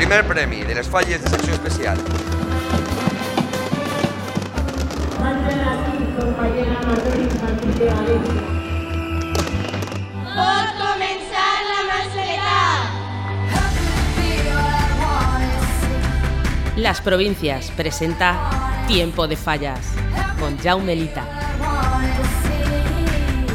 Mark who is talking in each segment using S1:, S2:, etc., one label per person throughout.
S1: primer premi de les falles de secció especial.
S2: Pot començar la mascleta.
S3: Las Provincias presenta Tiempo de Fallas con Jaume Lita.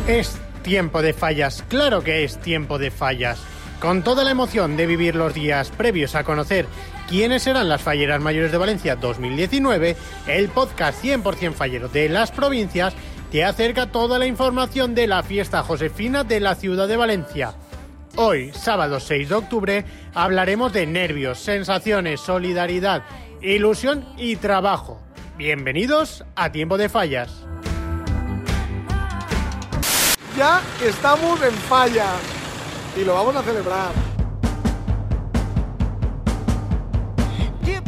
S4: Es tiempo de fallas, claro que es tiempo de fallas. Con toda la emoción de vivir los días previos a conocer quiénes serán las falleras mayores de Valencia 2019, el podcast 100% fallero de las provincias te acerca toda la información de la fiesta josefina de la ciudad de Valencia. Hoy, sábado 6 de octubre, hablaremos de nervios, sensaciones, solidaridad, ilusión y trabajo. Bienvenidos a Tiempo de Fallas.
S5: Ya estamos en falla y lo vamos a celebrar.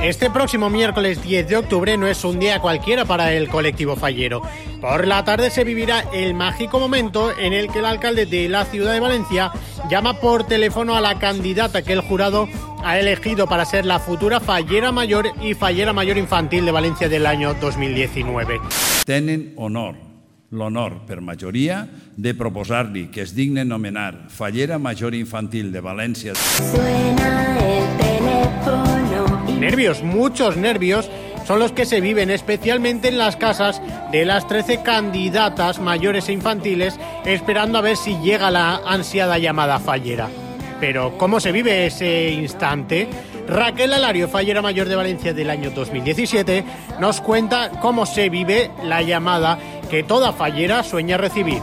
S4: Este próximo miércoles 10 de octubre no es un día cualquiera para el colectivo fallero. Por la tarde se vivirá el mágico momento en el que el alcalde de la ciudad de Valencia llama por teléfono a la candidata que el jurado ha elegido para ser la futura fallera mayor y fallera mayor infantil de Valencia del año 2019.
S6: tenen honor, l'honor per majoria, de proposar-li que es digne nomenar fallera major infantil de València
S2: Suena el teléfono.
S4: Nervios, muchos nervios, son los que se viven especialmente en las casas de las 13 candidatas mayores e infantiles esperando a ver si llega la ansiada llamada fallera. Pero, ¿cómo se vive ese instante? Raquel Alario, fallera mayor de Valencia del año 2017, nos cuenta cómo se vive la llamada que toda fallera sueña recibir.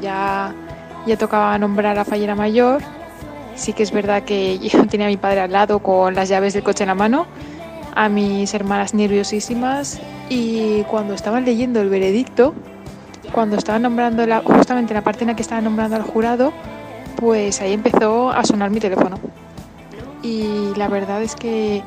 S7: ya, ya tocaba nombrar a Fallera Mayor. Sí que es verdad que yo tenía a mi padre al lado con las llaves del coche en la mano, a mis hermanas nerviosísimas y cuando estaban leyendo el veredicto, cuando estaban nombrando la, justamente en la parte en la que estaban nombrando al jurado, pues ahí empezó a sonar mi teléfono. Y la verdad es que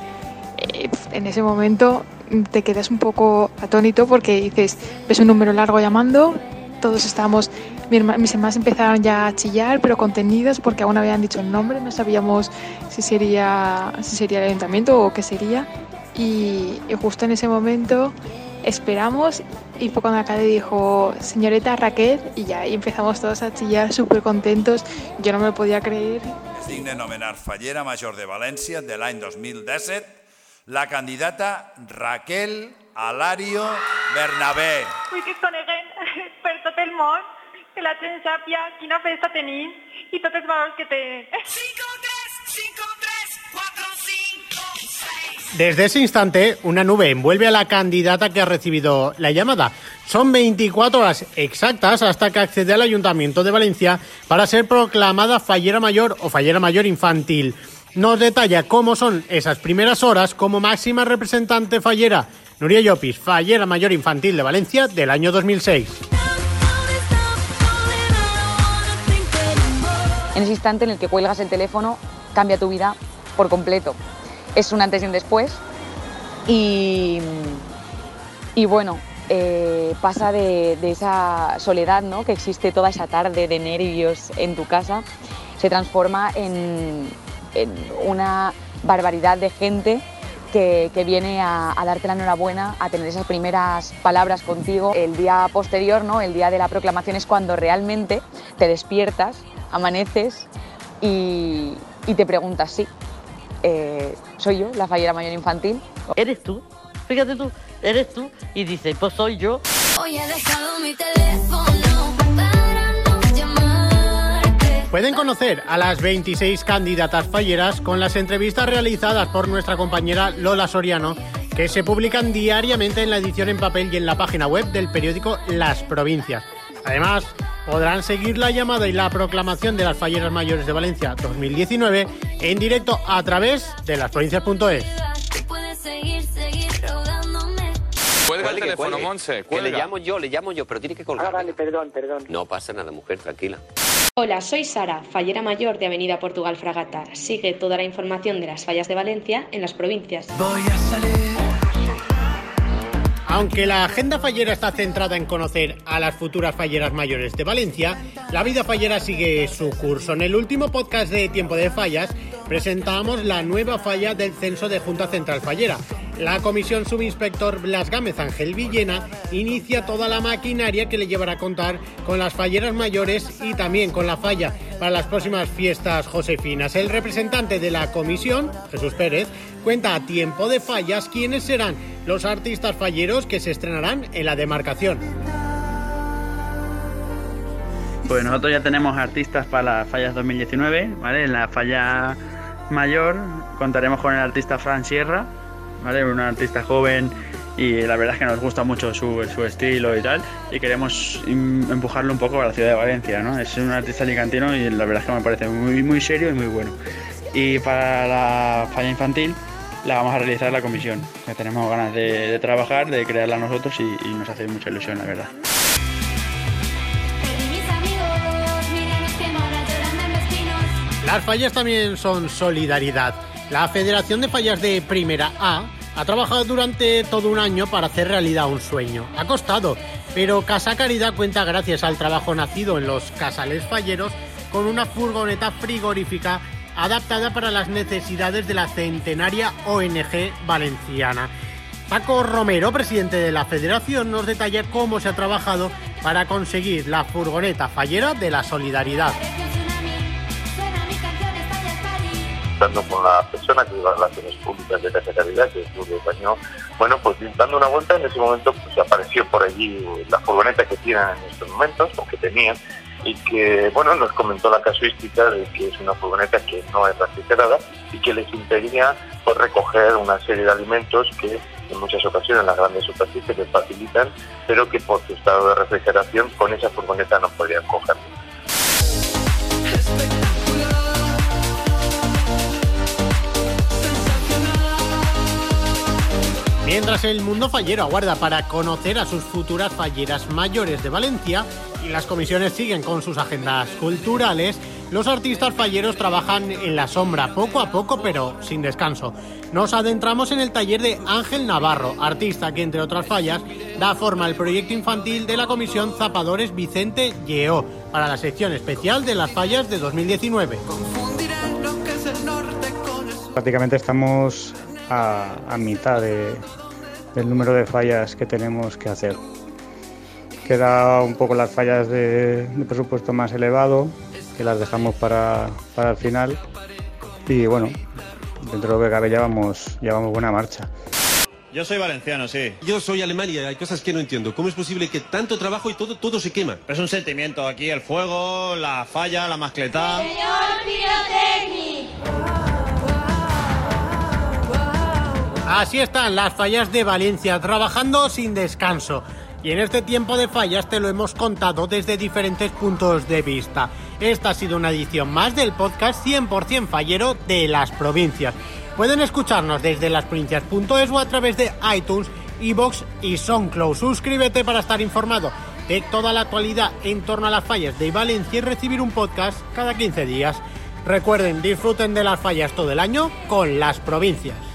S7: en ese momento te quedas un poco atónito porque dices, ves un número largo llamando, todos estábamos, mis hermanas empezaron ya a chillar, pero contenidos porque aún habían dicho el nombre, no sabíamos si sería, si sería el ayuntamiento o qué sería. Y, y justo en ese momento esperamos y fue cuando alcalde dijo, señorita Raquel, y ya ahí empezamos todos a chillar súper contentos. Yo no me podía creer.
S6: es digne nomenar fallera major de València de l'any 2017 la candidata Raquel Alario Bernabé.
S8: Vull que es coneguin per tot el món, que la gent sàpia quina festa tenim i tots els valors que té.
S4: Desde ese instante, una nube envuelve a la candidata que ha recibido la llamada. Son 24 horas exactas hasta que accede al Ayuntamiento de Valencia para ser proclamada fallera mayor o fallera mayor infantil. Nos detalla cómo son esas primeras horas como máxima representante fallera. Nuria Llopis, fallera mayor infantil de Valencia del año 2006.
S9: En ese instante en el que cuelgas el teléfono, cambia tu vida por completo. Es un antes y un después. Y, y bueno, eh, pasa de, de esa soledad ¿no? que existe toda esa tarde de nervios en tu casa, se transforma en, una barbaridad de gente que, que viene a, a darte la enhorabuena, a tener esas primeras palabras contigo. El día posterior, ¿no? el día de la proclamación, es cuando realmente te despiertas, amaneces y, y te preguntas, sí, eh, ¿soy yo la fallera mayor infantil?
S10: ¿Eres tú? Fíjate tú, eres tú. Y dice, pues soy yo.
S2: Hoy he dejado mi teléfono
S4: Pueden conocer a las 26 candidatas falleras con las entrevistas realizadas por nuestra compañera Lola Soriano, que se publican diariamente en la edición en papel y en la página web del periódico Las Provincias. Además, podrán seguir la llamada y la proclamación de las falleras mayores de Valencia 2019 en directo a través de lasprovincias.es.
S11: Cuelga el teléfono, Monse.
S12: Que le llamo yo, le llamo yo, pero tiene que colgar.
S5: Ah, vale, perdón, perdón.
S12: No pasa nada, mujer, tranquila.
S13: Hola, soy Sara, fallera mayor de Avenida Portugal Fragata. Sigue toda la información de las fallas de Valencia en las provincias.
S4: Aunque la agenda fallera está centrada en conocer a las futuras falleras mayores de Valencia, la vida fallera sigue su curso. En el último podcast de Tiempo de Fallas presentamos la nueva falla del censo de Junta Central Fallera. La comisión subinspector Blas Gámez Ángel Villena inicia toda la maquinaria que le llevará a contar con las falleras mayores y también con la falla para las próximas fiestas josefinas. El representante de la comisión, Jesús Pérez, cuenta a tiempo de fallas quiénes serán los artistas falleros que se estrenarán en la demarcación.
S14: Pues nosotros ya tenemos artistas para las fallas 2019, ¿vale? En la falla mayor contaremos con el artista Fran Sierra, ¿vale? Un artista joven y la verdad es que nos gusta mucho su, su estilo y tal y queremos empujarlo un poco a la ciudad de Valencia, ¿no? Es un artista alicantino y la verdad es que me parece muy, muy serio y muy bueno. Y para la falla infantil la vamos a realizar la comisión, que tenemos ganas de, de trabajar, de crearla nosotros y, y nos hace mucha ilusión, la verdad.
S4: Las fallas también son solidaridad. La Federación de Fallas de Primera A ha trabajado durante todo un año para hacer realidad un sueño. Ha costado, pero Casa Caridad cuenta gracias al trabajo nacido en los casales falleros con una furgoneta frigorífica adaptada para las necesidades de la centenaria ONG valenciana. Paco Romero, presidente de la federación, nos detalla cómo se ha trabajado para conseguir la furgoneta fallera de la solidaridad.
S15: Estando con la persona que lleva relaciones públicas de Casa Caridad, que es Julio Pañó, bueno, pues dando una vuelta, en ese momento pues apareció por allí la furgoneta que tienen en estos momentos, o que tenían, y que, bueno, nos comentó la casuística de que es una furgoneta que no es refrigerada y que les impedía pues, recoger una serie de alimentos que en muchas ocasiones las grandes superficies les facilitan, pero que por su estado de refrigeración con esa furgoneta no podían coger.
S4: Mientras el mundo fallero aguarda para conocer a sus futuras falleras mayores de Valencia y las comisiones siguen con sus agendas culturales, los artistas falleros trabajan en la sombra poco a poco pero sin descanso. Nos adentramos en el taller de Ángel Navarro, artista que entre otras fallas da forma al proyecto infantil de la comisión Zapadores Vicente Lleó para la sección especial de las fallas de 2019.
S16: Prácticamente estamos a, a mitad de- del número de fallas que tenemos que hacer. Queda un poco las fallas de, de presupuesto más elevado, que las dejamos para, para el final. Y bueno, dentro de lo que cabe ya vamos, ya vamos buena marcha.
S17: Yo soy valenciano, sí. Yo soy alemán y hay cosas que no entiendo. ¿Cómo es posible que tanto trabajo y todo, todo se quema? Es un sentimiento aquí, el fuego, la falla, la mascletá.
S4: Así están las fallas de Valencia, trabajando sin descanso. Y en este tiempo de fallas te lo hemos contado desde diferentes puntos de vista. Esta ha sido una edición más del podcast 100% fallero de las provincias. Pueden escucharnos desde lasprovincias.es o a través de iTunes, iBox y SoundCloud. Suscríbete para estar informado de toda la actualidad en torno a las fallas de Valencia y recibir un podcast cada 15 días. Recuerden, disfruten de las fallas todo el año con las provincias.